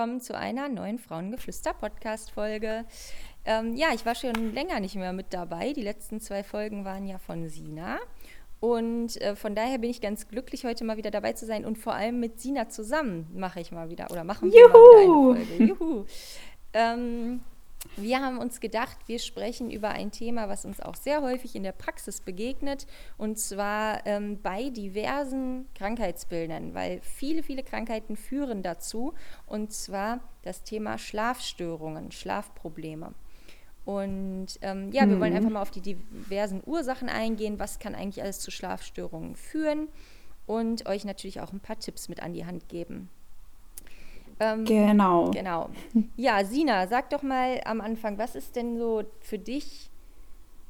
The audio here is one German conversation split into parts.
Willkommen zu einer neuen Frauengeflüster-Podcast-Folge. Ähm, ja, ich war schon länger nicht mehr mit dabei. Die letzten zwei Folgen waren ja von Sina. Und äh, von daher bin ich ganz glücklich, heute mal wieder dabei zu sein. Und vor allem mit Sina zusammen mache ich mal wieder oder machen wir Juhu. mal wieder eine Folge. Juhu! Ähm, wir haben uns gedacht, wir sprechen über ein Thema, was uns auch sehr häufig in der Praxis begegnet, und zwar ähm, bei diversen Krankheitsbildern, weil viele, viele Krankheiten führen dazu, und zwar das Thema Schlafstörungen, Schlafprobleme. Und ähm, ja, wir wollen mhm. einfach mal auf die diversen Ursachen eingehen, was kann eigentlich alles zu Schlafstörungen führen und euch natürlich auch ein paar Tipps mit an die Hand geben. Ähm, genau. Genau. Ja, Sina, sag doch mal am Anfang, was ist denn so für dich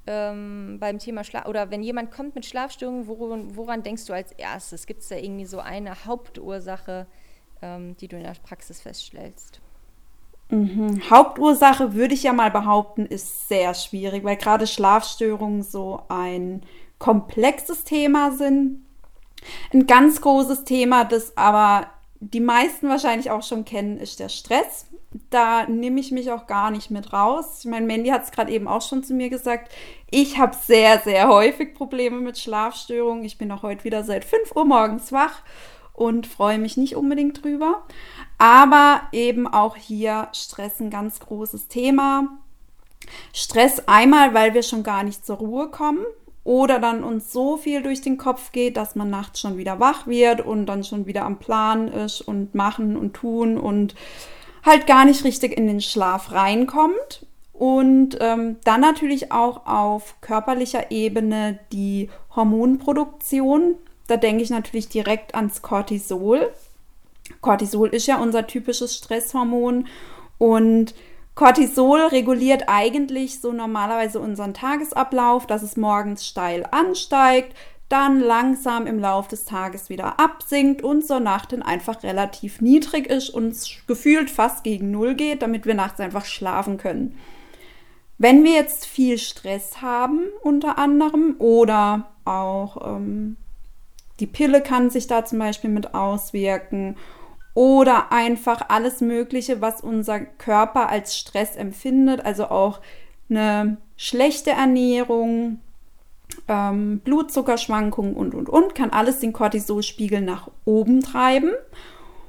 ähm, beim Thema Schlaf oder wenn jemand kommt mit Schlafstörungen, woran, woran denkst du als erstes? Gibt es da irgendwie so eine Hauptursache, ähm, die du in der Praxis feststellst? Mhm. Hauptursache würde ich ja mal behaupten, ist sehr schwierig, weil gerade Schlafstörungen so ein komplexes Thema sind. Ein ganz großes Thema, das aber die meisten wahrscheinlich auch schon kennen, ist der Stress. Da nehme ich mich auch gar nicht mit raus. Ich meine, Mandy hat es gerade eben auch schon zu mir gesagt. Ich habe sehr, sehr häufig Probleme mit Schlafstörungen. Ich bin auch heute wieder seit 5 Uhr morgens wach und freue mich nicht unbedingt drüber. Aber eben auch hier Stress ein ganz großes Thema. Stress einmal, weil wir schon gar nicht zur Ruhe kommen oder dann uns so viel durch den Kopf geht, dass man nachts schon wieder wach wird und dann schon wieder am Plan ist und machen und tun und halt gar nicht richtig in den Schlaf reinkommt. Und ähm, dann natürlich auch auf körperlicher Ebene die Hormonproduktion. Da denke ich natürlich direkt ans Cortisol. Cortisol ist ja unser typisches Stresshormon und Cortisol reguliert eigentlich so normalerweise unseren Tagesablauf, dass es morgens steil ansteigt, dann langsam im Laufe des Tages wieder absinkt und zur Nacht dann einfach relativ niedrig ist und gefühlt fast gegen Null geht, damit wir nachts einfach schlafen können. Wenn wir jetzt viel Stress haben, unter anderem, oder auch ähm, die Pille kann sich da zum Beispiel mit auswirken oder einfach alles Mögliche, was unser Körper als Stress empfindet, also auch eine schlechte Ernährung, ähm, Blutzuckerschwankungen und, und, und, kann alles den Cortisolspiegel nach oben treiben.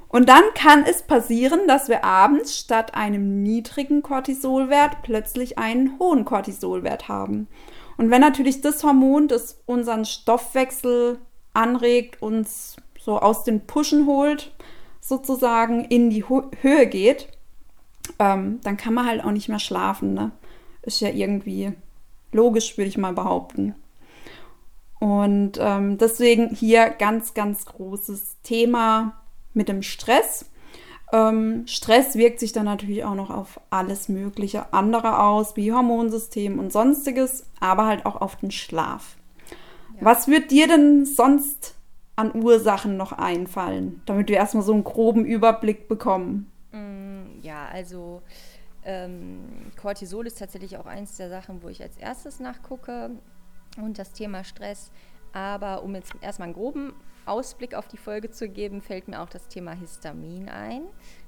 Und dann kann es passieren, dass wir abends statt einem niedrigen Cortisolwert plötzlich einen hohen Cortisolwert haben. Und wenn natürlich das Hormon, das unseren Stoffwechsel anregt, uns so aus den Puschen holt, sozusagen in die Ho Höhe geht, ähm, dann kann man halt auch nicht mehr schlafen. Ne? Ist ja irgendwie logisch, würde ich mal behaupten. Und ähm, deswegen hier ganz, ganz großes Thema mit dem Stress. Ähm, Stress wirkt sich dann natürlich auch noch auf alles Mögliche andere aus, wie Hormonsystem und sonstiges, aber halt auch auf den Schlaf. Ja. Was wird dir denn sonst an Ursachen noch einfallen, damit wir erstmal so einen groben Überblick bekommen? Mm, ja, also ähm, Cortisol ist tatsächlich auch eins der Sachen, wo ich als erstes nachgucke und das Thema Stress. Aber um jetzt erstmal einen groben Ausblick auf die Folge zu geben, fällt mir auch das Thema Histamin ein.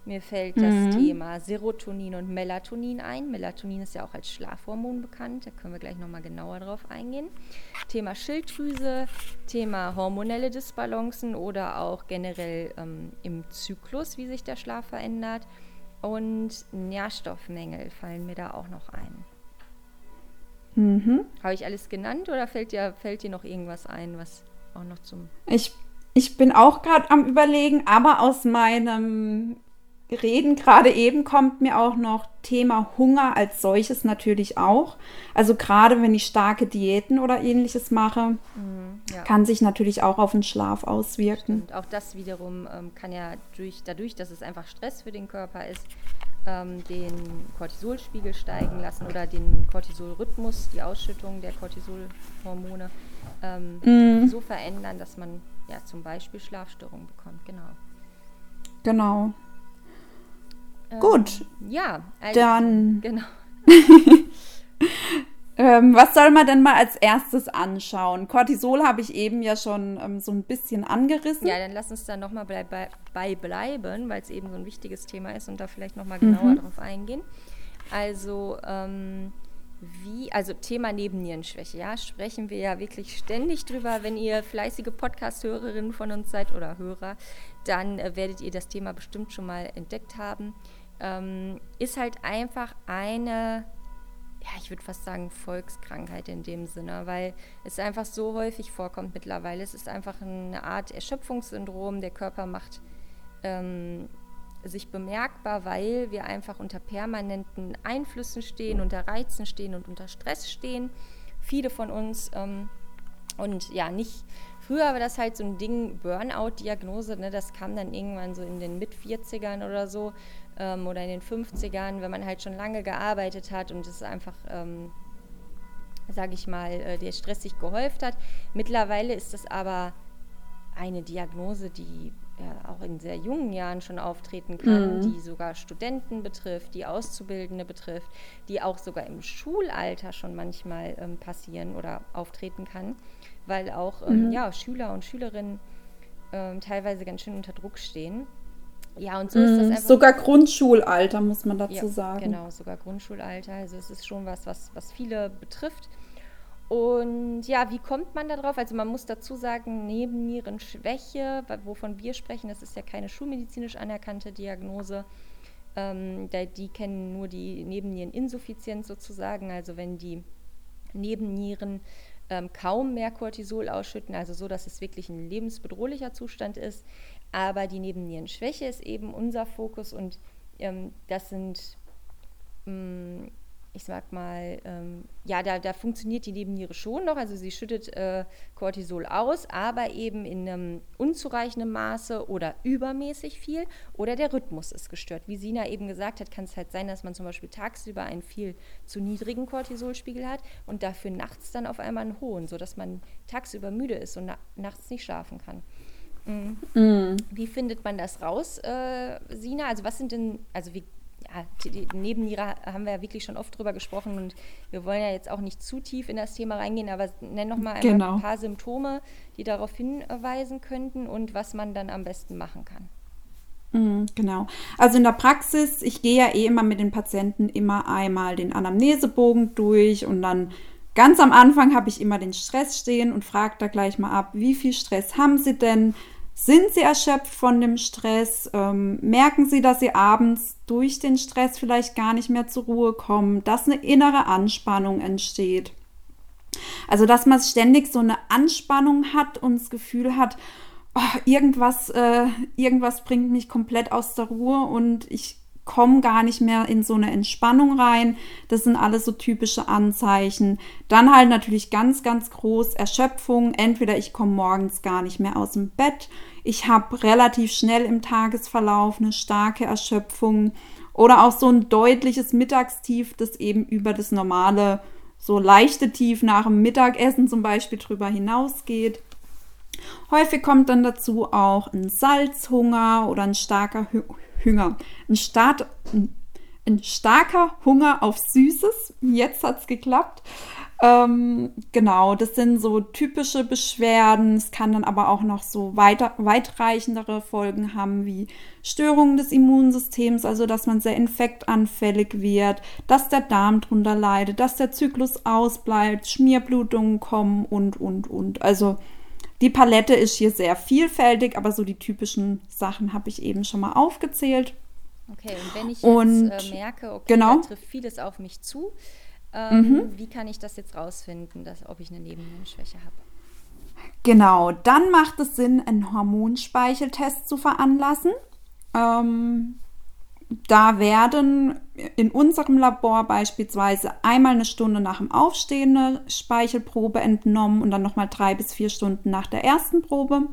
Mir fällt mhm. das Thema Serotonin und Melatonin ein. Melatonin ist ja auch als Schlafhormon bekannt, da können wir gleich nochmal genauer drauf eingehen. Thema Schilddrüse, Thema hormonelle Disbalancen oder auch generell ähm, im Zyklus, wie sich der Schlaf verändert. Und Nährstoffmängel fallen mir da auch noch ein. Mhm. Habe ich alles genannt oder fällt dir, fällt dir noch irgendwas ein, was auch noch zum. Ich, ich bin auch gerade am Überlegen, aber aus meinem reden. Gerade eben kommt mir auch noch Thema Hunger als solches natürlich auch. Also gerade wenn ich starke Diäten oder ähnliches mache, mhm, ja. kann sich natürlich auch auf den Schlaf auswirken. Und auch das wiederum ähm, kann ja durch, dadurch, dass es einfach Stress für den Körper ist, ähm, den Cortisolspiegel steigen lassen oder den Cortisolrhythmus, die Ausschüttung der Cortisolhormone ähm, mhm. so verändern, dass man ja zum Beispiel Schlafstörungen bekommt. Genau. Genau. Ähm, Gut. Ja, also, dann. Genau. ähm, was soll man denn mal als erstes anschauen? Cortisol habe ich eben ja schon ähm, so ein bisschen angerissen. Ja, dann lass uns da nochmal bei, bei, bei bleiben, weil es eben so ein wichtiges Thema ist und da vielleicht nochmal genauer mhm. drauf eingehen. Also, ähm, wie, also Thema Nebennierenschwäche, ja, sprechen wir ja wirklich ständig drüber. Wenn ihr fleißige Podcast-Hörerinnen von uns seid oder Hörer, dann äh, werdet ihr das Thema bestimmt schon mal entdeckt haben ähm, ist halt einfach eine, ja, ich würde fast sagen, Volkskrankheit in dem Sinne, weil es einfach so häufig vorkommt mittlerweile. Es ist einfach eine Art Erschöpfungssyndrom. Der Körper macht ähm, sich bemerkbar, weil wir einfach unter permanenten Einflüssen stehen, unter Reizen stehen und unter Stress stehen. Viele von uns ähm, und ja, nicht. Früher war das halt so ein Ding, Burnout-Diagnose, ne, das kam dann irgendwann so in den Mit-40ern oder so ähm, oder in den 50ern, wenn man halt schon lange gearbeitet hat und es einfach, ähm, sage ich mal, äh, der Stress sich gehäuft hat. Mittlerweile ist das aber eine Diagnose, die ja, auch in sehr jungen Jahren schon auftreten kann, mhm. die sogar Studenten betrifft, die Auszubildende betrifft, die auch sogar im Schulalter schon manchmal ähm, passieren oder auftreten kann, weil auch ähm, mhm. ja, Schüler und Schülerinnen ähm, teilweise ganz schön unter Druck stehen. Ja, und so ist das mhm. einfach. Sogar Grundschulalter, muss man dazu ja, sagen. Genau, sogar Grundschulalter. Also es ist schon was, was, was viele betrifft. Und ja, wie kommt man da drauf? Also man muss dazu sagen, Nebennierenschwäche, wovon wir sprechen, das ist ja keine schulmedizinisch anerkannte Diagnose. Ähm, die kennen nur die Nebenniereninsuffizienz sozusagen, also wenn die Nebennieren ähm, kaum mehr Cortisol ausschütten, also so, dass es wirklich ein lebensbedrohlicher Zustand ist, aber die Nebennierenschwäche ist eben unser Fokus und ähm, das sind, ähm, ich sag mal, ähm, ja, da, da funktioniert die Nebenniere schon noch. Also sie schüttet äh, Cortisol aus, aber eben in einem unzureichenden Maße oder übermäßig viel oder der Rhythmus ist gestört. Wie Sina eben gesagt hat, kann es halt sein, dass man zum Beispiel tagsüber einen viel zu niedrigen Cortisolspiegel hat und dafür nachts dann auf einmal einen hohen, sodass man tagsüber müde ist und na nachts nicht schlafen kann. Mhm. Mhm. Wie findet man das raus, äh, Sina? Also was sind denn, also wie, Nebenniere haben wir ja wirklich schon oft drüber gesprochen und wir wollen ja jetzt auch nicht zu tief in das Thema reingehen, aber nenn noch mal genau. ein paar Symptome, die darauf hinweisen könnten und was man dann am besten machen kann. Mhm, genau. Also in der Praxis, ich gehe ja eh immer mit den Patienten immer einmal den Anamnesebogen durch und dann ganz am Anfang habe ich immer den Stress stehen und frage da gleich mal ab, wie viel Stress haben Sie denn? Sind sie erschöpft von dem Stress? Ähm, merken sie, dass sie abends durch den Stress vielleicht gar nicht mehr zur Ruhe kommen, dass eine innere Anspannung entsteht? Also, dass man ständig so eine Anspannung hat und das Gefühl hat, oh, irgendwas, äh, irgendwas bringt mich komplett aus der Ruhe und ich komme gar nicht mehr in so eine Entspannung rein. Das sind alles so typische Anzeichen. Dann halt natürlich ganz, ganz groß Erschöpfung. Entweder ich komme morgens gar nicht mehr aus dem Bett, ich habe relativ schnell im Tagesverlauf eine starke Erschöpfung oder auch so ein deutliches Mittagstief, das eben über das normale, so leichte Tief nach dem Mittagessen zum Beispiel drüber hinausgeht. Häufig kommt dann dazu auch ein Salzhunger oder ein starker Hunger. Ein, Start, ein, starker Hunger auf Süßes. Jetzt hat es geklappt. Ähm, genau, das sind so typische Beschwerden. Es kann dann aber auch noch so weiter, weitreichendere Folgen haben, wie Störungen des Immunsystems, also dass man sehr infektanfällig wird, dass der Darm drunter leidet, dass der Zyklus ausbleibt, Schmierblutungen kommen und, und, und. Also die Palette ist hier sehr vielfältig, aber so die typischen Sachen habe ich eben schon mal aufgezählt. Okay, und wenn ich jetzt und, äh, merke, okay, genau. da trifft vieles auf mich zu, ähm, mhm. wie kann ich das jetzt rausfinden, dass, ob ich eine Nebennierenschwäche habe? Genau, dann macht es Sinn, einen Hormonspeicheltest zu veranlassen. Ähm, da werden in unserem Labor beispielsweise einmal eine Stunde nach dem Aufstehen eine Speichelprobe entnommen und dann nochmal drei bis vier Stunden nach der ersten Probe.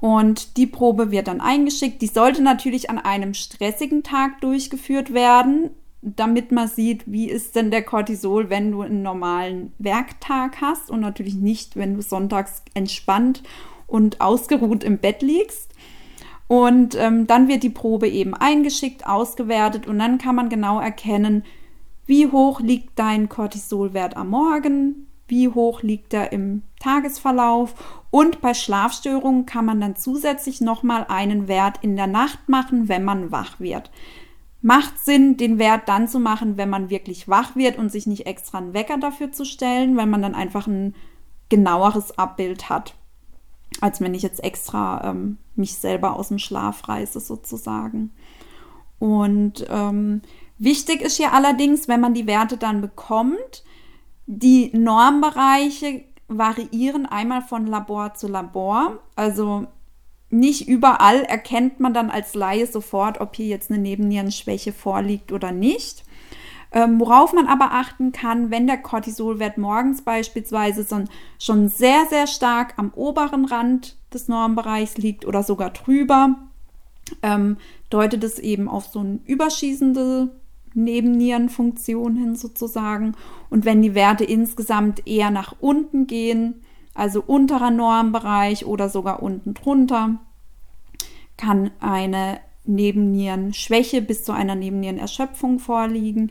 Und die Probe wird dann eingeschickt. Die sollte natürlich an einem stressigen Tag durchgeführt werden, damit man sieht, wie ist denn der Cortisol, wenn du einen normalen Werktag hast und natürlich nicht, wenn du sonntags entspannt und ausgeruht im Bett liegst. Und ähm, dann wird die Probe eben eingeschickt, ausgewertet und dann kann man genau erkennen, wie hoch liegt dein Cortisolwert am Morgen, wie hoch liegt er im Tagesverlauf und bei Schlafstörungen kann man dann zusätzlich nochmal einen Wert in der Nacht machen, wenn man wach wird. Macht Sinn, den Wert dann zu machen, wenn man wirklich wach wird und sich nicht extra einen Wecker dafür zu stellen, weil man dann einfach ein genaueres Abbild hat, als wenn ich jetzt extra ähm, mich selber aus dem Schlaf reiße sozusagen. Und ähm, wichtig ist hier allerdings, wenn man die Werte dann bekommt, die Normbereiche variieren einmal von Labor zu Labor. Also nicht überall erkennt man dann als Laie sofort, ob hier jetzt eine Nebennierenschwäche vorliegt oder nicht. Ähm, worauf man aber achten kann, wenn der Cortisolwert morgens beispielsweise schon sehr, sehr stark am oberen Rand des Normbereichs liegt oder sogar drüber, ähm, deutet es eben auf so eine überschießende Nebennierenfunktion hin sozusagen. Und wenn die Werte insgesamt eher nach unten gehen, also unterer Normbereich oder sogar unten drunter, kann eine Nebennierenschwäche bis zu einer Nebennierenerschöpfung vorliegen.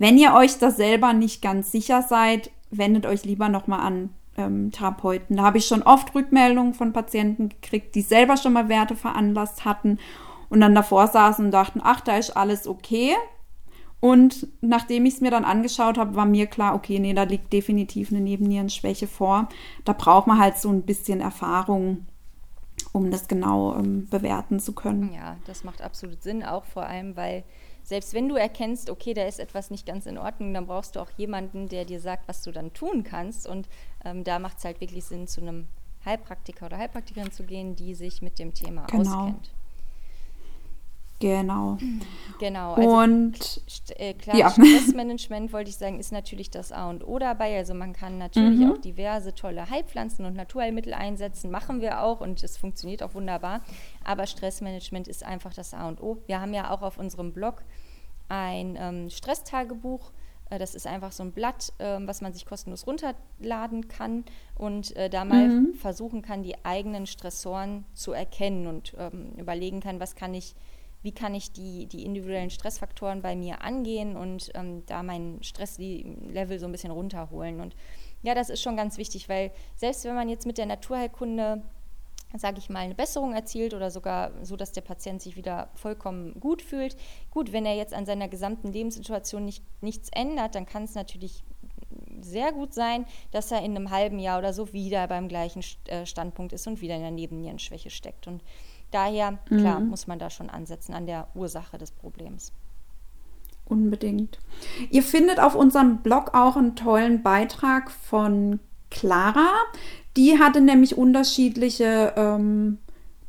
Wenn ihr euch da selber nicht ganz sicher seid, wendet euch lieber nochmal an ähm, Therapeuten. Da habe ich schon oft Rückmeldungen von Patienten gekriegt, die selber schon mal Werte veranlasst hatten und dann davor saßen und dachten, ach, da ist alles okay. Und nachdem ich es mir dann angeschaut habe, war mir klar, okay, nee, da liegt definitiv eine Nebennierenschwäche vor. Da braucht man halt so ein bisschen Erfahrung, um das genau ähm, bewerten zu können. Ja, das macht absolut Sinn, auch vor allem, weil selbst wenn du erkennst, okay, da ist etwas nicht ganz in Ordnung, dann brauchst du auch jemanden, der dir sagt, was du dann tun kannst. Und ähm, da macht es halt wirklich Sinn, zu einem Heilpraktiker oder Heilpraktikerin zu gehen, die sich mit dem Thema genau. auskennt. Genau. Genau. Also und äh, klar, ja. Stressmanagement wollte ich sagen, ist natürlich das A und O dabei. Also man kann natürlich mhm. auch diverse tolle Heilpflanzen und Naturheilmittel einsetzen, machen wir auch und es funktioniert auch wunderbar. Aber Stressmanagement ist einfach das A und O. Wir haben ja auch auf unserem Blog ein ähm, Stresstagebuch. Äh, das ist einfach so ein Blatt, äh, was man sich kostenlos runterladen kann und äh, da mal mhm. versuchen kann, die eigenen Stressoren zu erkennen und ähm, überlegen kann, was kann ich wie kann ich die, die individuellen Stressfaktoren bei mir angehen und ähm, da mein Stresslevel so ein bisschen runterholen. Und ja, das ist schon ganz wichtig, weil selbst wenn man jetzt mit der Naturheilkunde sage ich mal, eine Besserung erzielt oder sogar so, dass der Patient sich wieder vollkommen gut fühlt. Gut, wenn er jetzt an seiner gesamten Lebenssituation nicht, nichts ändert, dann kann es natürlich sehr gut sein, dass er in einem halben Jahr oder so wieder beim gleichen äh, Standpunkt ist und wieder in der Nebennierenschwäche steckt. Und Daher, klar, mhm. muss man da schon ansetzen an der Ursache des Problems. Unbedingt. Ihr findet auf unserem Blog auch einen tollen Beitrag von Clara. Die hatte nämlich unterschiedliche ähm,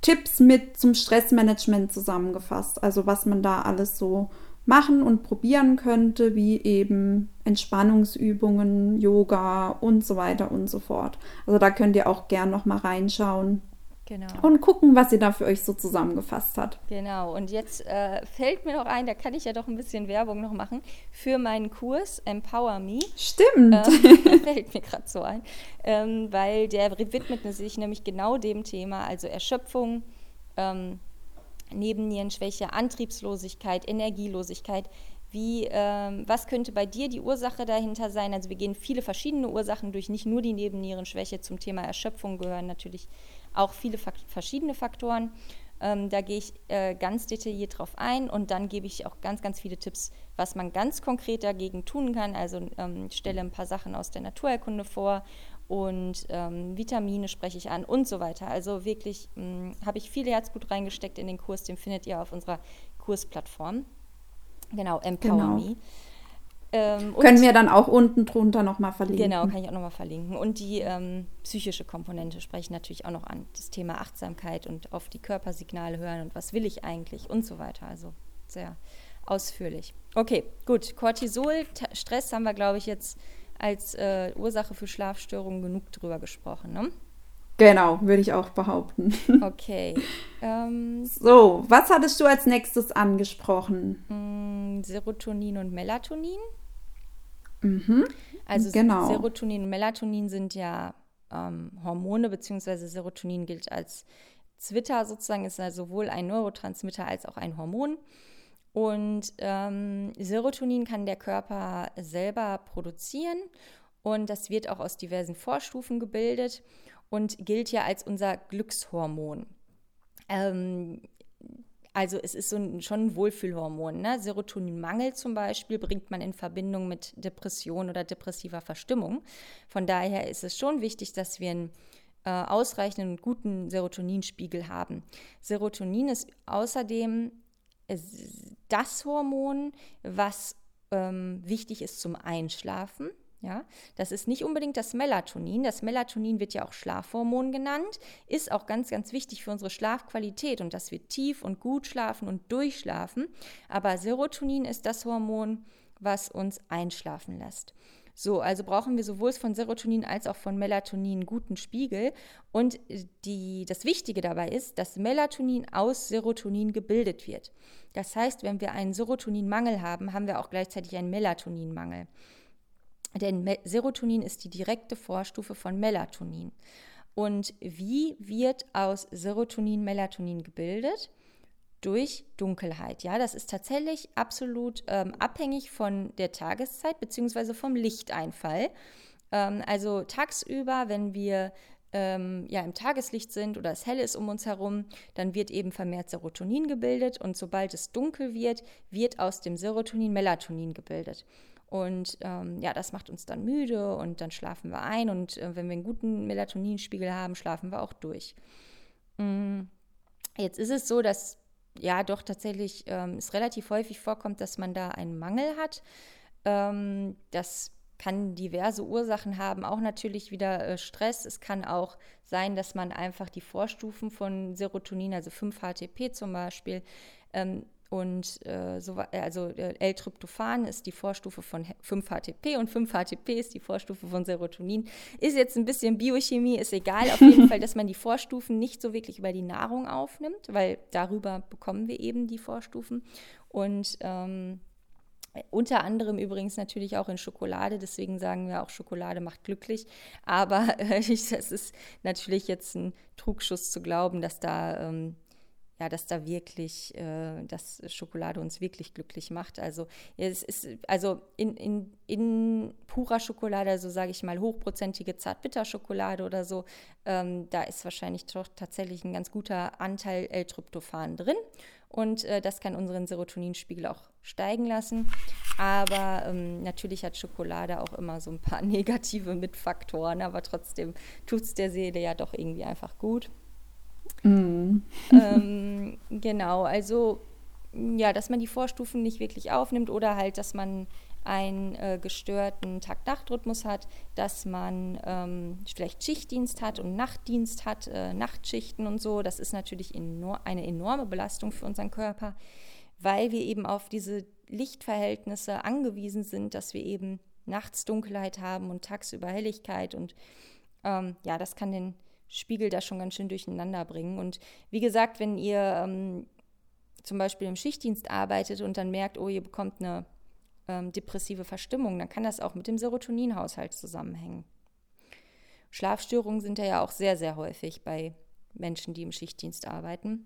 Tipps mit zum Stressmanagement zusammengefasst. Also was man da alles so machen und probieren könnte, wie eben Entspannungsübungen, Yoga und so weiter und so fort. Also da könnt ihr auch gern noch mal reinschauen. Genau. Und gucken, was sie da für euch so zusammengefasst hat. Genau, und jetzt äh, fällt mir noch ein, da kann ich ja doch ein bisschen Werbung noch machen, für meinen Kurs Empower Me. Stimmt. Ähm, fällt mir gerade so ein, ähm, weil der widmet sich nämlich genau dem Thema, also Erschöpfung, ähm, Nebennierenschwäche, Antriebslosigkeit, Energielosigkeit. Wie, ähm, was könnte bei dir die Ursache dahinter sein? Also wir gehen viele verschiedene Ursachen durch, nicht nur die Nebennierenschwäche. Zum Thema Erschöpfung gehören natürlich auch viele Fakt verschiedene Faktoren. Ähm, da gehe ich äh, ganz detailliert drauf ein und dann gebe ich auch ganz, ganz viele Tipps, was man ganz konkret dagegen tun kann. Also ähm, stelle ein paar Sachen aus der Naturerkunde vor und ähm, Vitamine spreche ich an und so weiter. Also wirklich hm, habe ich viel Herzblut reingesteckt in den Kurs, den findet ihr auf unserer Kursplattform. Genau, Empower genau. Me. Ähm, Können wir dann auch unten drunter nochmal verlinken. Genau, kann ich auch nochmal verlinken. Und die ähm, psychische Komponente spreche ich natürlich auch noch an. Das Thema Achtsamkeit und auf die Körpersignale hören und was will ich eigentlich und so weiter. Also sehr ausführlich. Okay, gut. Cortisol, Stress haben wir, glaube ich, jetzt als äh, Ursache für Schlafstörungen genug drüber gesprochen, ne? Genau, würde ich auch behaupten. Okay. Ähm, so, was hattest du als nächstes angesprochen? Mm, Serotonin und Melatonin. Mhm, Also genau. Serotonin und Melatonin sind ja ähm, Hormone, beziehungsweise Serotonin gilt als Zwitter sozusagen, ist also sowohl ein Neurotransmitter als auch ein Hormon. Und ähm, Serotonin kann der Körper selber produzieren und das wird auch aus diversen Vorstufen gebildet und gilt ja als unser Glückshormon. Ähm, also es ist so ein, schon ein Wohlfühlhormon. Ne? Serotoninmangel zum Beispiel bringt man in Verbindung mit Depression oder depressiver Verstimmung. Von daher ist es schon wichtig, dass wir einen äh, ausreichenden und guten Serotoninspiegel haben. Serotonin ist außerdem das Hormon, was ähm, wichtig ist zum Einschlafen. Ja, das ist nicht unbedingt das Melatonin. Das Melatonin wird ja auch Schlafhormon genannt, ist auch ganz, ganz wichtig für unsere Schlafqualität und dass wir tief und gut schlafen und durchschlafen. Aber Serotonin ist das Hormon, was uns einschlafen lässt. So, also brauchen wir sowohl von Serotonin als auch von Melatonin einen guten Spiegel. Und die, das Wichtige dabei ist, dass Melatonin aus Serotonin gebildet wird. Das heißt, wenn wir einen Serotoninmangel haben, haben wir auch gleichzeitig einen Melatoninmangel. Denn Serotonin ist die direkte Vorstufe von Melatonin. Und wie wird aus Serotonin Melatonin gebildet? Durch Dunkelheit. Ja, das ist tatsächlich absolut ähm, abhängig von der Tageszeit bzw. vom Lichteinfall. Ähm, also tagsüber, wenn wir ähm, ja im Tageslicht sind oder es hell ist um uns herum, dann wird eben vermehrt Serotonin gebildet und sobald es dunkel wird, wird aus dem Serotonin Melatonin gebildet. Und ähm, ja, das macht uns dann müde und dann schlafen wir ein. Und äh, wenn wir einen guten Melatoninspiegel haben, schlafen wir auch durch. Mhm. Jetzt ist es so, dass ja doch tatsächlich ähm, es relativ häufig vorkommt, dass man da einen Mangel hat. Ähm, das kann diverse Ursachen haben, auch natürlich wieder äh, Stress. Es kann auch sein, dass man einfach die Vorstufen von Serotonin, also 5-HTP zum Beispiel, ähm, und äh, so, also äh, L-Tryptophan ist die Vorstufe von 5-HTP und 5-HTP ist die Vorstufe von Serotonin. Ist jetzt ein bisschen Biochemie, ist egal. Auf jeden Fall, dass man die Vorstufen nicht so wirklich über die Nahrung aufnimmt, weil darüber bekommen wir eben die Vorstufen. Und ähm, unter anderem übrigens natürlich auch in Schokolade, deswegen sagen wir auch, Schokolade macht glücklich. Aber äh, es ist natürlich jetzt ein Trugschuss zu glauben, dass da ähm, ja, dass da wirklich, äh, dass Schokolade uns wirklich glücklich macht. Also es ist, also in, in, in purer Schokolade, also sage ich mal hochprozentige Zartbitterschokolade oder so, ähm, da ist wahrscheinlich doch tatsächlich ein ganz guter Anteil L-Tryptophan drin. Und äh, das kann unseren Serotoninspiegel auch steigen lassen. Aber ähm, natürlich hat Schokolade auch immer so ein paar negative Mitfaktoren, aber trotzdem tut es der Seele ja doch irgendwie einfach gut. Mm. ähm, genau, also ja, dass man die Vorstufen nicht wirklich aufnimmt oder halt, dass man einen äh, gestörten Tag-Nacht-Rhythmus hat, dass man ähm, vielleicht Schichtdienst hat und Nachtdienst hat, äh, Nachtschichten und so. Das ist natürlich enor eine enorme Belastung für unseren Körper, weil wir eben auf diese Lichtverhältnisse angewiesen sind, dass wir eben nachts Dunkelheit haben und tagsüber Helligkeit und ähm, ja, das kann den Spiegel da schon ganz schön durcheinander bringen. Und wie gesagt, wenn ihr ähm, zum Beispiel im Schichtdienst arbeitet und dann merkt, oh, ihr bekommt eine ähm, depressive Verstimmung, dann kann das auch mit dem Serotoninhaushalt zusammenhängen. Schlafstörungen sind ja auch sehr, sehr häufig bei Menschen, die im Schichtdienst arbeiten.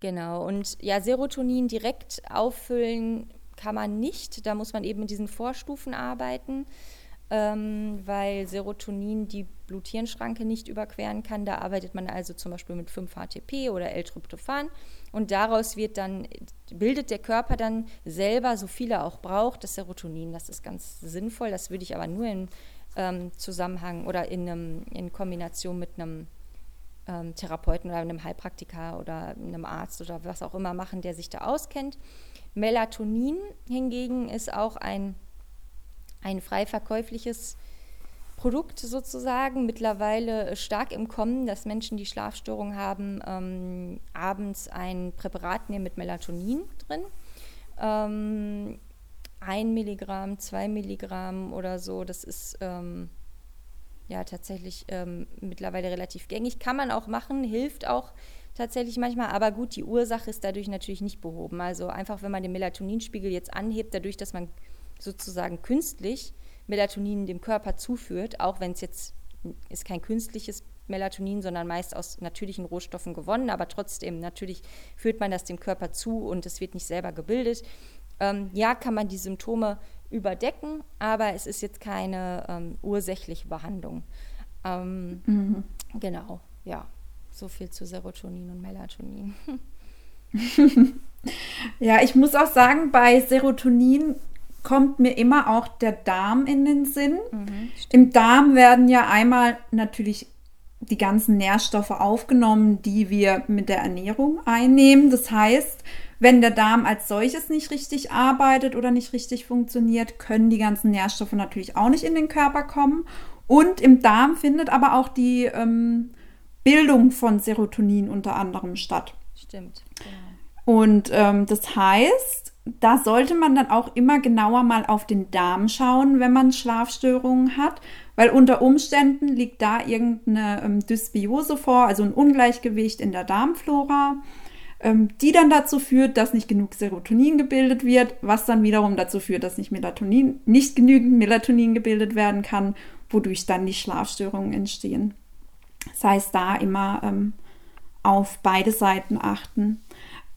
Genau, und ja, Serotonin direkt auffüllen kann man nicht. Da muss man eben mit diesen Vorstufen arbeiten ähm, weil Serotonin die Blut-Hirn-Schranke nicht überqueren kann. Da arbeitet man also zum Beispiel mit 5-HTP oder L-Tryptophan und daraus wird dann, bildet der Körper dann selber, so viel er auch braucht, das Serotonin. Das ist ganz sinnvoll, das würde ich aber nur in ähm, Zusammenhang oder in, einem, in Kombination mit einem ähm, Therapeuten oder einem Heilpraktiker oder einem Arzt oder was auch immer machen, der sich da auskennt. Melatonin hingegen ist auch ein ein frei verkäufliches Produkt sozusagen, mittlerweile stark im Kommen, dass Menschen, die Schlafstörungen haben, ähm, abends ein Präparat nehmen mit Melatonin drin. Ähm, ein Milligramm, zwei Milligramm oder so, das ist ähm, ja tatsächlich ähm, mittlerweile relativ gängig. Kann man auch machen, hilft auch tatsächlich manchmal, aber gut, die Ursache ist dadurch natürlich nicht behoben. Also einfach, wenn man den Melatoninspiegel jetzt anhebt, dadurch, dass man sozusagen künstlich Melatonin dem Körper zuführt, auch wenn es jetzt ist kein künstliches Melatonin, sondern meist aus natürlichen Rohstoffen gewonnen, aber trotzdem natürlich führt man das dem Körper zu und es wird nicht selber gebildet. Ähm, ja, kann man die Symptome überdecken, aber es ist jetzt keine ähm, ursächliche Behandlung. Ähm, mhm. Genau, ja. So viel zu Serotonin und Melatonin. ja, ich muss auch sagen, bei Serotonin kommt mir immer auch der Darm in den Sinn. Mhm, Im Darm werden ja einmal natürlich die ganzen Nährstoffe aufgenommen, die wir mit der Ernährung einnehmen. Das heißt, wenn der Darm als solches nicht richtig arbeitet oder nicht richtig funktioniert, können die ganzen Nährstoffe natürlich auch nicht in den Körper kommen. Und im Darm findet aber auch die ähm, Bildung von Serotonin unter anderem statt. Stimmt. Genau. Und ähm, das heißt, da sollte man dann auch immer genauer mal auf den Darm schauen, wenn man Schlafstörungen hat, weil unter Umständen liegt da irgendeine ähm, Dysbiose vor, also ein Ungleichgewicht in der Darmflora, ähm, die dann dazu führt, dass nicht genug Serotonin gebildet wird, was dann wiederum dazu führt, dass nicht Melatonin, nicht genügend Melatonin gebildet werden kann, wodurch dann die Schlafstörungen entstehen. Das heißt, da immer ähm, auf beide Seiten achten.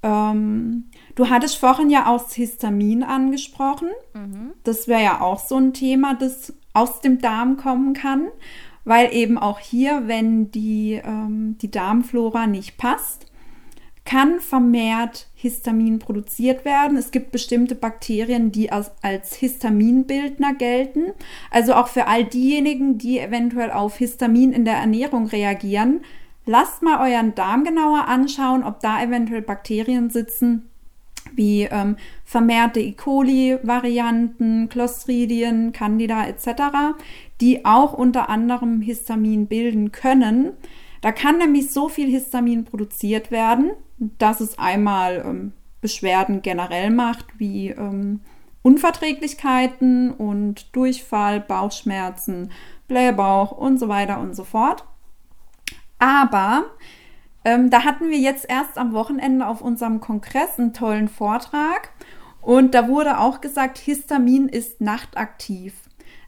Ähm, du hattest vorhin ja auch Histamin angesprochen. Mhm. Das wäre ja auch so ein Thema, das aus dem Darm kommen kann, weil eben auch hier, wenn die, ähm, die Darmflora nicht passt, kann vermehrt Histamin produziert werden. Es gibt bestimmte Bakterien, die als, als Histaminbildner gelten. Also auch für all diejenigen, die eventuell auf Histamin in der Ernährung reagieren, lasst mal euren Darm genauer anschauen, ob da eventuell Bakterien sitzen, wie ähm, vermehrte E. coli-Varianten, Clostridien, Candida etc., die auch unter anderem Histamin bilden können. Da kann nämlich so viel Histamin produziert werden, dass es einmal ähm, Beschwerden generell macht, wie ähm, Unverträglichkeiten und Durchfall, Bauchschmerzen, Blähbauch und so weiter und so fort. Aber ähm, da hatten wir jetzt erst am Wochenende auf unserem Kongress einen tollen Vortrag und da wurde auch gesagt, Histamin ist nachtaktiv.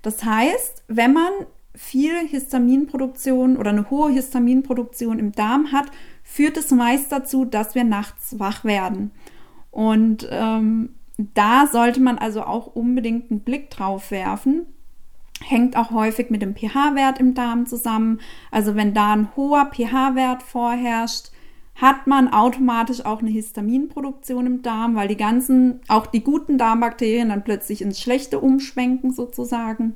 Das heißt, wenn man viel Histaminproduktion oder eine hohe Histaminproduktion im Darm hat, führt es meist dazu, dass wir nachts wach werden. Und ähm, da sollte man also auch unbedingt einen Blick drauf werfen. Hängt auch häufig mit dem pH-Wert im Darm zusammen. Also wenn da ein hoher pH-Wert vorherrscht, hat man automatisch auch eine Histaminproduktion im Darm, weil die ganzen, auch die guten Darmbakterien dann plötzlich ins Schlechte umschwenken sozusagen.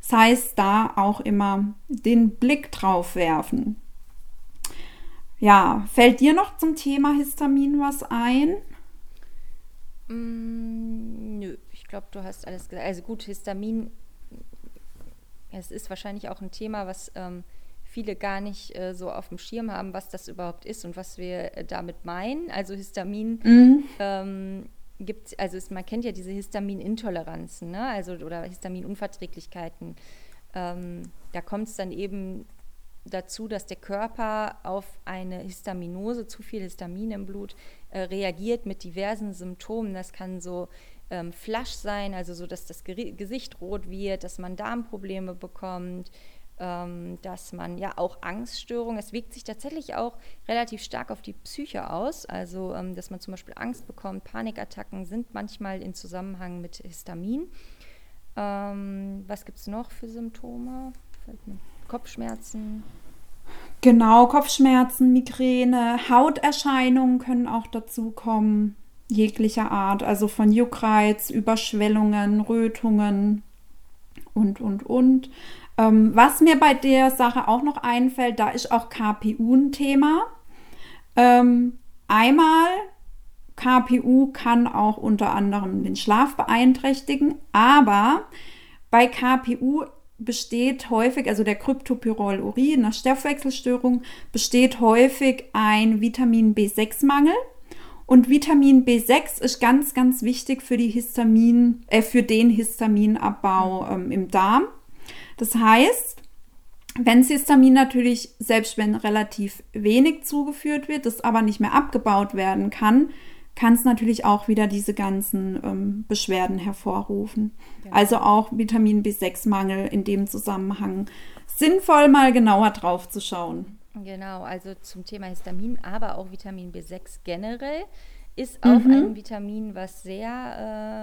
Das heißt, da auch immer den Blick drauf werfen. Ja, fällt dir noch zum Thema Histamin was ein? Mm, nö, ich glaube, du hast alles gesagt. Also gut, Histamin, es ist wahrscheinlich auch ein Thema, was ähm, viele gar nicht äh, so auf dem Schirm haben, was das überhaupt ist und was wir äh, damit meinen. Also Histamin mhm. ähm, gibt also es, man kennt ja diese Histaminintoleranzen, ne? Also oder Histaminunverträglichkeiten. Ähm, da kommt es dann eben dazu, dass der Körper auf eine Histaminose, zu viel Histamin im Blut, äh, reagiert mit diversen Symptomen. Das kann so ähm, Flasch sein, also so, dass das Ger Gesicht rot wird, dass man Darmprobleme bekommt, ähm, dass man ja auch Angststörungen, es wirkt sich tatsächlich auch relativ stark auf die Psyche aus, also ähm, dass man zum Beispiel Angst bekommt, Panikattacken sind manchmal in Zusammenhang mit Histamin. Ähm, was gibt es noch für Symptome? Fällt mir Kopfschmerzen. Genau, Kopfschmerzen, Migräne, Hauterscheinungen können auch dazu kommen, jeglicher Art, also von Juckreiz, Überschwellungen, Rötungen und, und, und. Ähm, was mir bei der Sache auch noch einfällt, da ist auch KPU ein Thema. Ähm, einmal, KPU kann auch unter anderem den Schlaf beeinträchtigen, aber bei KPU besteht häufig, also der Kryptopyrrolurin, einer Stoffwechselstörung, besteht häufig ein Vitamin B6-Mangel. Und Vitamin B6 ist ganz, ganz wichtig für, die Histamin, äh, für den Histaminabbau ähm, im Darm. Das heißt, wenn Histamin natürlich, selbst wenn relativ wenig zugeführt wird, das aber nicht mehr abgebaut werden kann, kann es natürlich auch wieder diese ganzen ähm, Beschwerden hervorrufen. Genau. Also auch Vitamin B6-Mangel in dem Zusammenhang sinnvoll mal genauer drauf zu schauen. Genau, also zum Thema Histamin, aber auch Vitamin B6 generell ist auch mhm. ein Vitamin, was sehr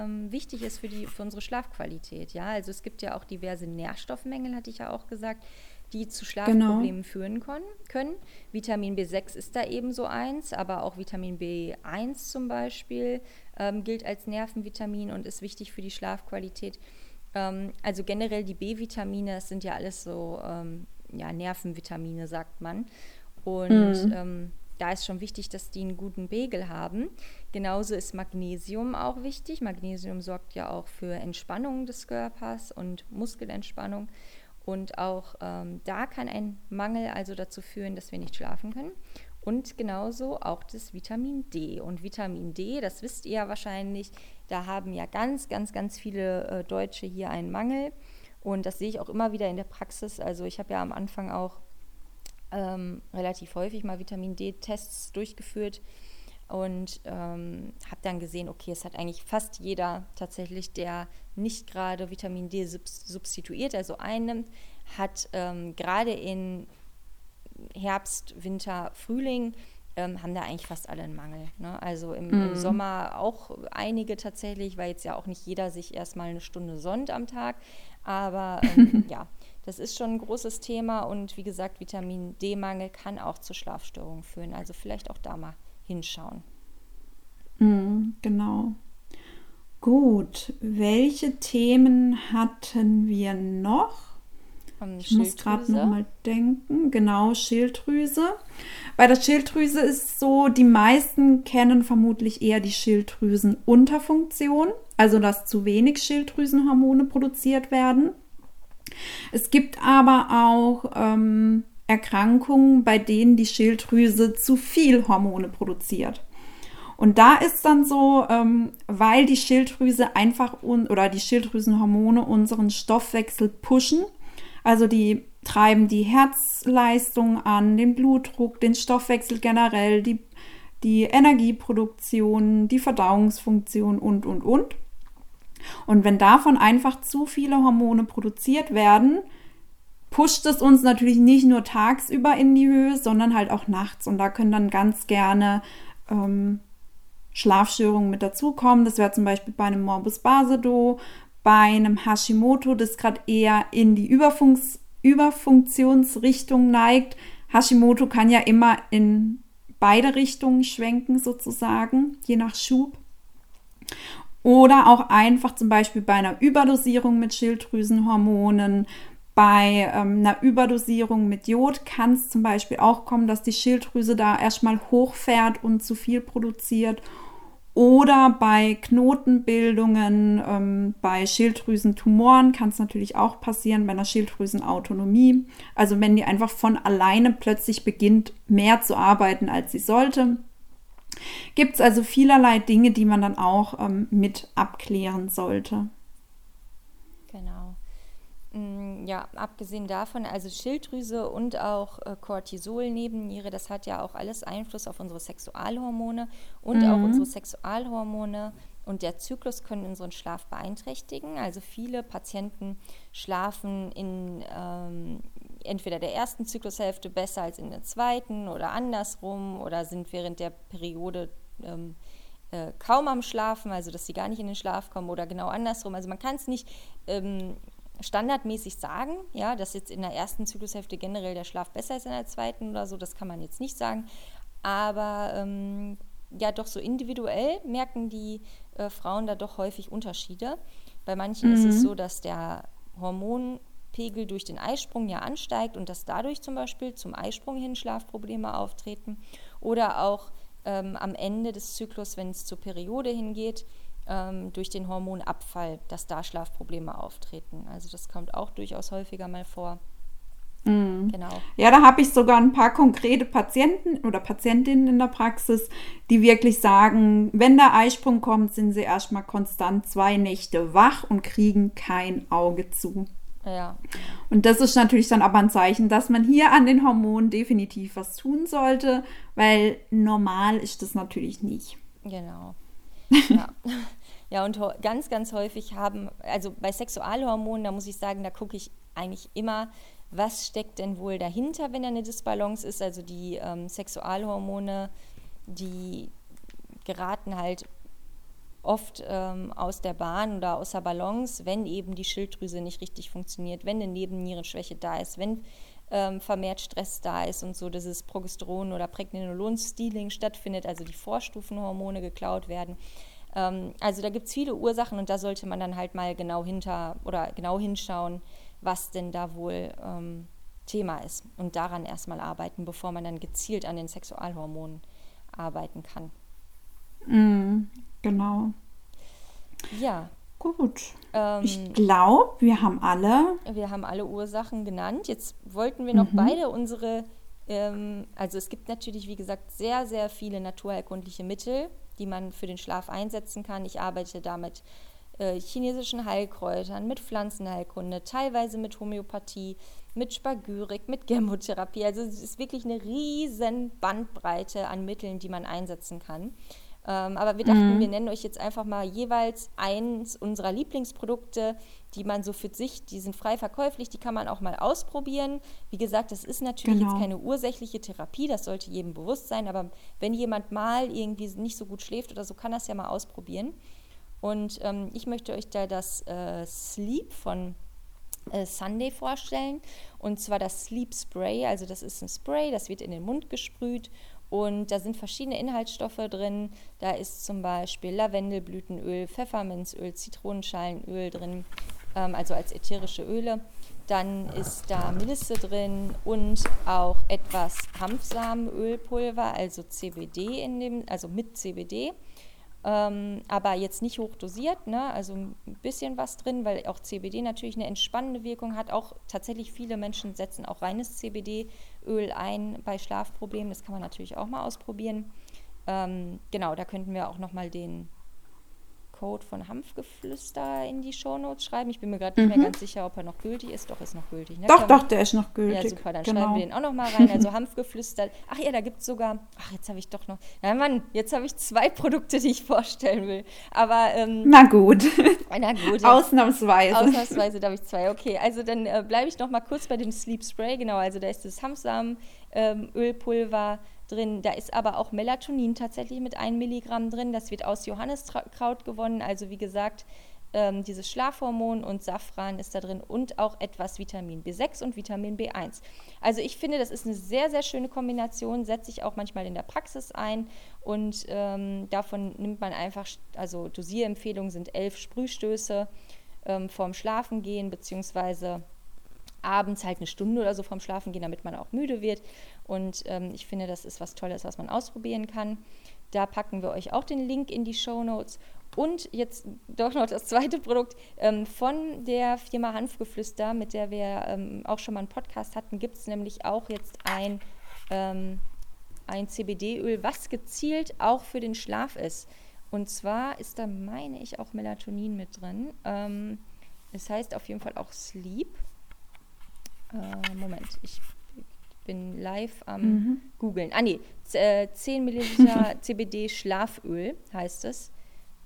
ähm, wichtig ist für, die, für unsere Schlafqualität. Ja, also es gibt ja auch diverse Nährstoffmängel, hatte ich ja auch gesagt, die zu Schlafproblemen genau. führen können. Vitamin B6 ist da ebenso eins, aber auch Vitamin B1 zum Beispiel ähm, gilt als Nervenvitamin und ist wichtig für die Schlafqualität. Ähm, also generell die B-Vitamine, das sind ja alles so ähm, ja, Nervenvitamine, sagt man. Und mhm. Ähm, da ist schon wichtig, dass die einen guten Pegel haben. Genauso ist Magnesium auch wichtig. Magnesium sorgt ja auch für Entspannung des Körpers und Muskelentspannung. Und auch ähm, da kann ein Mangel also dazu führen, dass wir nicht schlafen können. Und genauso auch das Vitamin D. Und Vitamin D, das wisst ihr ja wahrscheinlich, da haben ja ganz, ganz, ganz viele äh, Deutsche hier einen Mangel. Und das sehe ich auch immer wieder in der Praxis. Also ich habe ja am Anfang auch ähm, relativ häufig mal Vitamin D-Tests durchgeführt und ähm, habe dann gesehen, okay, es hat eigentlich fast jeder tatsächlich, der nicht gerade Vitamin D substituiert, also einnimmt, hat ähm, gerade in Herbst, Winter, Frühling ähm, haben da eigentlich fast alle einen Mangel. Ne? Also im, mhm. im, Sommer auch einige tatsächlich, weil jetzt ja auch nicht jeder sich erstmal eine Stunde sonnt am Tag. Aber ähm, ja, das ist schon ein großes Thema und wie gesagt, Vitamin D-Mangel kann auch zu Schlafstörungen führen. Also vielleicht auch da mal hinschauen. Mm, genau. Gut, welche Themen hatten wir noch? Ich muss gerade noch mal denken. Genau, Schilddrüse. Bei der Schilddrüse ist so, die meisten kennen vermutlich eher die Schilddrüsenunterfunktion, also dass zu wenig Schilddrüsenhormone produziert werden. Es gibt aber auch ähm, Erkrankungen, bei denen die Schilddrüse zu viel Hormone produziert. Und da ist dann so, ähm, weil die Schilddrüse einfach un oder die Schilddrüsenhormone unseren Stoffwechsel pushen, also die treiben die Herzleistung an, den Blutdruck, den Stoffwechsel generell, die, die Energieproduktion, die Verdauungsfunktion und, und, und. Und wenn davon einfach zu viele Hormone produziert werden, pusht es uns natürlich nicht nur tagsüber in die Höhe, sondern halt auch nachts. Und da können dann ganz gerne ähm, Schlafstörungen mit dazukommen. Das wäre zum Beispiel bei einem Morbus Basedow, bei einem Hashimoto, das gerade eher in die Überfunk Überfunktionsrichtung neigt. Hashimoto kann ja immer in beide Richtungen schwenken, sozusagen, je nach Schub. Oder auch einfach zum Beispiel bei einer Überdosierung mit Schilddrüsenhormonen, bei ähm, einer Überdosierung mit Jod kann es zum Beispiel auch kommen, dass die Schilddrüse da erstmal hochfährt und zu viel produziert. Oder bei Knotenbildungen, ähm, bei Schilddrüsentumoren kann es natürlich auch passieren, bei einer Schilddrüsenautonomie. Also wenn die einfach von alleine plötzlich beginnt, mehr zu arbeiten, als sie sollte. Gibt es also vielerlei Dinge, die man dann auch ähm, mit abklären sollte. Genau. Mm, ja, abgesehen davon, also Schilddrüse und auch äh, Cortisol, Nebenniere, das hat ja auch alles Einfluss auf unsere Sexualhormone und mhm. auch unsere Sexualhormone und der Zyklus können unseren Schlaf beeinträchtigen. Also viele Patienten schlafen in ähm, entweder der ersten Zyklushälfte besser als in der zweiten oder andersrum oder sind während der Periode ähm, äh, kaum am Schlafen, also dass sie gar nicht in den Schlaf kommen oder genau andersrum. Also man kann es nicht ähm, standardmäßig sagen, ja, dass jetzt in der ersten Zyklushälfte generell der Schlaf besser ist in der zweiten oder so, das kann man jetzt nicht sagen. Aber ähm, ja, doch so individuell merken die äh, Frauen da doch häufig Unterschiede. Bei manchen mhm. ist es mhm. so, dass der Hormonpegel durch den Eisprung ja ansteigt und dass dadurch zum Beispiel zum Eisprung hin Schlafprobleme auftreten. Oder auch ähm, am Ende des Zyklus, wenn es zur Periode hingeht, ähm, durch den Hormonabfall, dass da Schlafprobleme auftreten. Also das kommt auch durchaus häufiger mal vor. Mhm. Genau. Ja, da habe ich sogar ein paar konkrete Patienten oder Patientinnen in der Praxis, die wirklich sagen, wenn der Eisprung kommt, sind sie erstmal konstant zwei Nächte wach und kriegen kein Auge zu. Ja. Und das ist natürlich dann aber ein Zeichen, dass man hier an den Hormonen definitiv was tun sollte, weil normal ist das natürlich nicht. Genau. Ja. Ja, und ganz, ganz häufig haben, also bei Sexualhormonen, da muss ich sagen, da gucke ich eigentlich immer, was steckt denn wohl dahinter, wenn da eine Disbalance ist. Also die ähm, Sexualhormone, die geraten halt oft ähm, aus der Bahn oder aus der Balance, wenn eben die Schilddrüse nicht richtig funktioniert, wenn eine Nebennierenschwäche da ist, wenn ähm, vermehrt Stress da ist und so dieses Progesteron oder Pregnenolon-Stealing stattfindet, also die Vorstufenhormone geklaut werden. Ähm, also da gibt es viele Ursachen und da sollte man dann halt mal genau hinter oder genau hinschauen, was denn da wohl ähm, Thema ist und daran erstmal arbeiten, bevor man dann gezielt an den Sexualhormonen arbeiten kann. Mm, genau. Ja. Gut. Ähm, ich glaube, wir haben alle. Wir haben alle Ursachen genannt. Jetzt wollten wir noch mhm. beide unsere, ähm, also es gibt natürlich, wie gesagt, sehr, sehr viele naturheilkundliche Mittel, die man für den Schlaf einsetzen kann. Ich arbeite damit äh, chinesischen Heilkräutern, mit Pflanzenheilkunde, teilweise mit Homöopathie, mit Spagyrik, mit Gemotherapie. Also es ist wirklich eine riesen Bandbreite an Mitteln, die man einsetzen kann. Ähm, aber wir dachten, mhm. wir nennen euch jetzt einfach mal jeweils eins unserer Lieblingsprodukte, die man so für sich, die sind frei verkäuflich, die kann man auch mal ausprobieren. Wie gesagt, das ist natürlich genau. jetzt keine ursächliche Therapie, das sollte jedem bewusst sein, aber wenn jemand mal irgendwie nicht so gut schläft oder so, kann das ja mal ausprobieren. Und ähm, ich möchte euch da das äh, Sleep von äh, Sunday vorstellen. Und zwar das Sleep Spray. Also das ist ein Spray, das wird in den Mund gesprüht. Und da sind verschiedene Inhaltsstoffe drin. Da ist zum Beispiel Lavendelblütenöl, Pfefferminzöl, Zitronenschalenöl drin, ähm, also als ätherische Öle. Dann ist da Melisse drin und auch etwas Hanfsamenölpulver, also CBD in dem, also mit CBD ähm, aber jetzt nicht hochdosiert, ne? also ein bisschen was drin, weil auch CBD natürlich eine entspannende Wirkung hat. Auch tatsächlich viele Menschen setzen auch reines CBD-Öl ein bei Schlafproblemen. Das kann man natürlich auch mal ausprobieren. Ähm, genau, da könnten wir auch nochmal den Code von Hanfgeflüster in die Shownotes schreiben. Ich bin mir gerade nicht mhm. mehr ganz sicher, ob er noch gültig ist. Doch, ist noch gültig. Ne? Doch, doch, der ist noch gültig. Ja, super, dann genau. schreiben wir den auch noch mal rein. Also Hanfgeflüster. Ach ja, da gibt es sogar, ach, jetzt habe ich doch noch, na Mann, jetzt habe ich zwei Produkte, die ich vorstellen will. Aber, ähm, Na gut. Na gut. Ausnahmsweise. Ausnahmsweise, da habe ich zwei. Okay, also dann äh, bleibe ich noch mal kurz bei dem Sleep Spray. Genau, also da ist das Hanfsamen-Ölpulver, ähm, drin. Da ist aber auch Melatonin tatsächlich mit 1 Milligramm drin. Das wird aus Johanniskraut gewonnen. Also wie gesagt, ähm, dieses Schlafhormon und Safran ist da drin und auch etwas Vitamin B6 und Vitamin B1. Also ich finde, das ist eine sehr, sehr schöne Kombination, setze ich auch manchmal in der Praxis ein und ähm, davon nimmt man einfach, also Dosierempfehlungen sind elf Sprühstöße ähm, vorm Schlafengehen, beziehungsweise abends halt eine Stunde oder so vorm Schlafengehen, damit man auch müde wird. Und ähm, ich finde, das ist was Tolles, was man ausprobieren kann. Da packen wir euch auch den Link in die Show Notes. Und jetzt doch noch das zweite Produkt ähm, von der Firma Hanfgeflüster, mit der wir ähm, auch schon mal einen Podcast hatten, gibt es nämlich auch jetzt ein, ähm, ein CBD-Öl, was gezielt auch für den Schlaf ist. Und zwar ist da, meine ich, auch Melatonin mit drin. Ähm, es heißt auf jeden Fall auch Sleep. Äh, Moment, ich bin live am mhm. googeln. Ah nee, 10 äh, Milliliter CBD Schlaföl heißt es.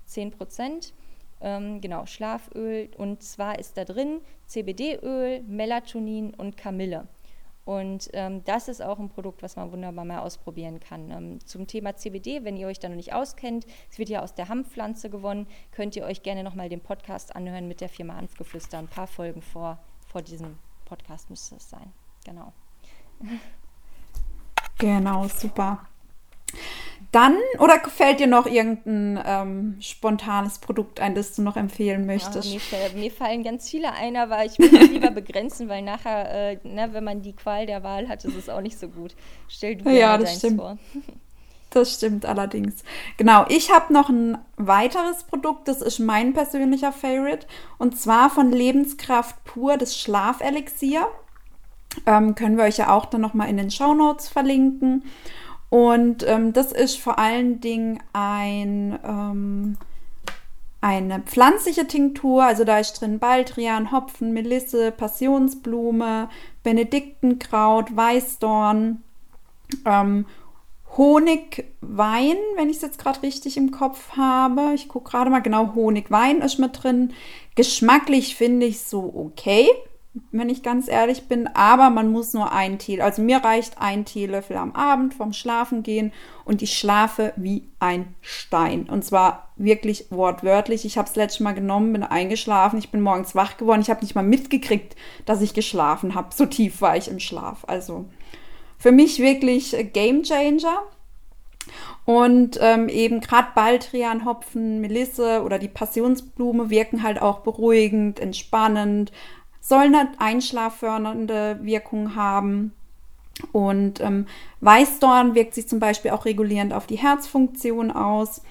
10 Prozent. Ähm, genau, Schlaföl. Und zwar ist da drin CBD-Öl, Melatonin und Kamille. Und ähm, das ist auch ein Produkt, was man wunderbar mal ausprobieren kann. Ähm, zum Thema CBD, wenn ihr euch da noch nicht auskennt, es wird ja aus der Hanfpflanze gewonnen, könnt ihr euch gerne nochmal den Podcast anhören mit der Firma Hanfgeflüster. Ein paar Folgen vor, vor diesem Podcast müsste es sein. Genau. Genau, super. Dann, oder fällt dir noch irgendein ähm, spontanes Produkt ein, das du noch empfehlen möchtest? Ja, mir, mir, fallen ganz viele ein, aber ich will es lieber begrenzen, weil nachher, äh, ne, wenn man die Qual der Wahl hat, ist es auch nicht so gut. Stell du dir ja, das stimmt. vor. Das stimmt allerdings. Genau, ich habe noch ein weiteres Produkt, das ist mein persönlicher Favorite. Und zwar von Lebenskraft pur, das Schlafelixier. Ähm, können wir euch ja auch dann nochmal in den Show Notes verlinken. Und ähm, das ist vor allen Dingen ein, ähm, eine pflanzliche Tinktur. Also da ist drin Baldrian, Hopfen, Melisse, Passionsblume, Benediktenkraut, Weißdorn. Ähm, Honigwein, wenn ich es jetzt gerade richtig im Kopf habe. Ich gucke gerade mal genau, Honigwein ist mit drin. Geschmacklich finde ich so okay, wenn ich ganz ehrlich bin, aber man muss nur ein Tee, also mir reicht ein Teelöffel am Abend vom Schlafen gehen und ich schlafe wie ein Stein. Und zwar wirklich wortwörtlich. Ich habe es letztes Mal genommen, bin eingeschlafen, ich bin morgens wach geworden, ich habe nicht mal mitgekriegt, dass ich geschlafen habe. So tief war ich im Schlaf. Also für mich wirklich Game Changer. Und ähm, eben gerade Baldrian, Hopfen, Melisse oder die Passionsblume wirken halt auch beruhigend, entspannend, sollen eine einschlaffördernde Wirkung haben. Und ähm, Weißdorn wirkt sich zum Beispiel auch regulierend auf die Herzfunktion aus.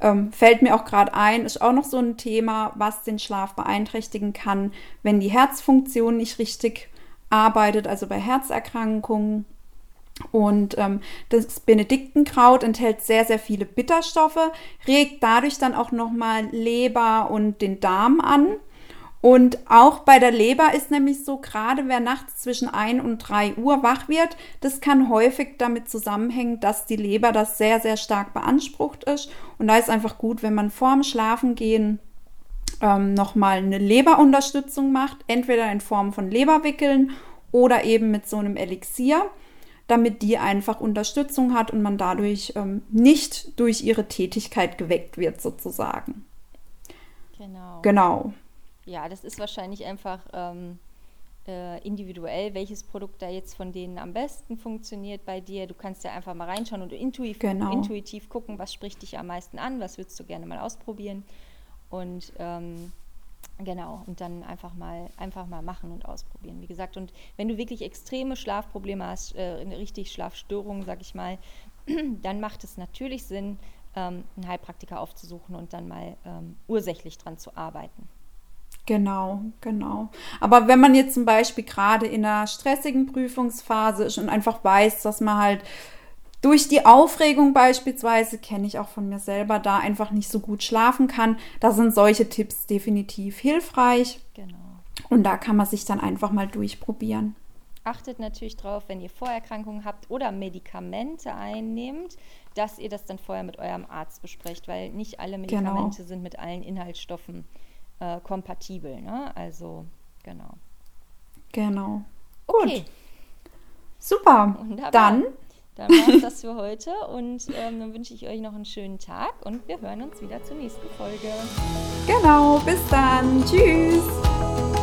Ähm, fällt mir auch gerade ein, ist auch noch so ein Thema, was den Schlaf beeinträchtigen kann, wenn die Herzfunktion nicht richtig arbeitet, also bei Herzerkrankungen. Und ähm, das Benediktenkraut enthält sehr, sehr viele Bitterstoffe, regt dadurch dann auch nochmal Leber und den Darm an. Und auch bei der Leber ist nämlich so, gerade wer nachts zwischen 1 und 3 Uhr wach wird, das kann häufig damit zusammenhängen, dass die Leber das sehr, sehr stark beansprucht ist. Und da ist einfach gut, wenn man vorm Schlafengehen ähm, nochmal eine Leberunterstützung macht, entweder in Form von Leberwickeln oder eben mit so einem Elixier damit die einfach Unterstützung hat und man dadurch ähm, nicht durch ihre Tätigkeit geweckt wird, sozusagen. Genau. Genau. Ja, das ist wahrscheinlich einfach ähm, äh, individuell, welches Produkt da jetzt von denen am besten funktioniert bei dir. Du kannst ja einfach mal reinschauen und intuitiv, genau. intuitiv gucken, was spricht dich am meisten an, was würdest du gerne mal ausprobieren. Und ähm, Genau, und dann einfach mal, einfach mal machen und ausprobieren. Wie gesagt, und wenn du wirklich extreme Schlafprobleme hast, äh, richtig Schlafstörungen, sag ich mal, dann macht es natürlich Sinn, ähm, einen Heilpraktiker aufzusuchen und dann mal ähm, ursächlich dran zu arbeiten. Genau, genau. Aber wenn man jetzt zum Beispiel gerade in einer stressigen Prüfungsphase ist und einfach weiß, dass man halt durch die Aufregung beispielsweise, kenne ich auch von mir selber, da einfach nicht so gut schlafen kann, da sind solche Tipps definitiv hilfreich. Genau. Und da kann man sich dann einfach mal durchprobieren. Achtet natürlich drauf, wenn ihr Vorerkrankungen habt oder Medikamente einnehmt, dass ihr das dann vorher mit eurem Arzt besprecht, weil nicht alle genau. Medikamente genau. sind mit allen Inhaltsstoffen äh, kompatibel. Ne? Also, genau. Genau. Okay. Gut. Super. Wunderbar. Dann dann war es das für heute und ähm, dann wünsche ich euch noch einen schönen Tag und wir hören uns wieder zur nächsten Folge. Genau, bis dann. Tschüss.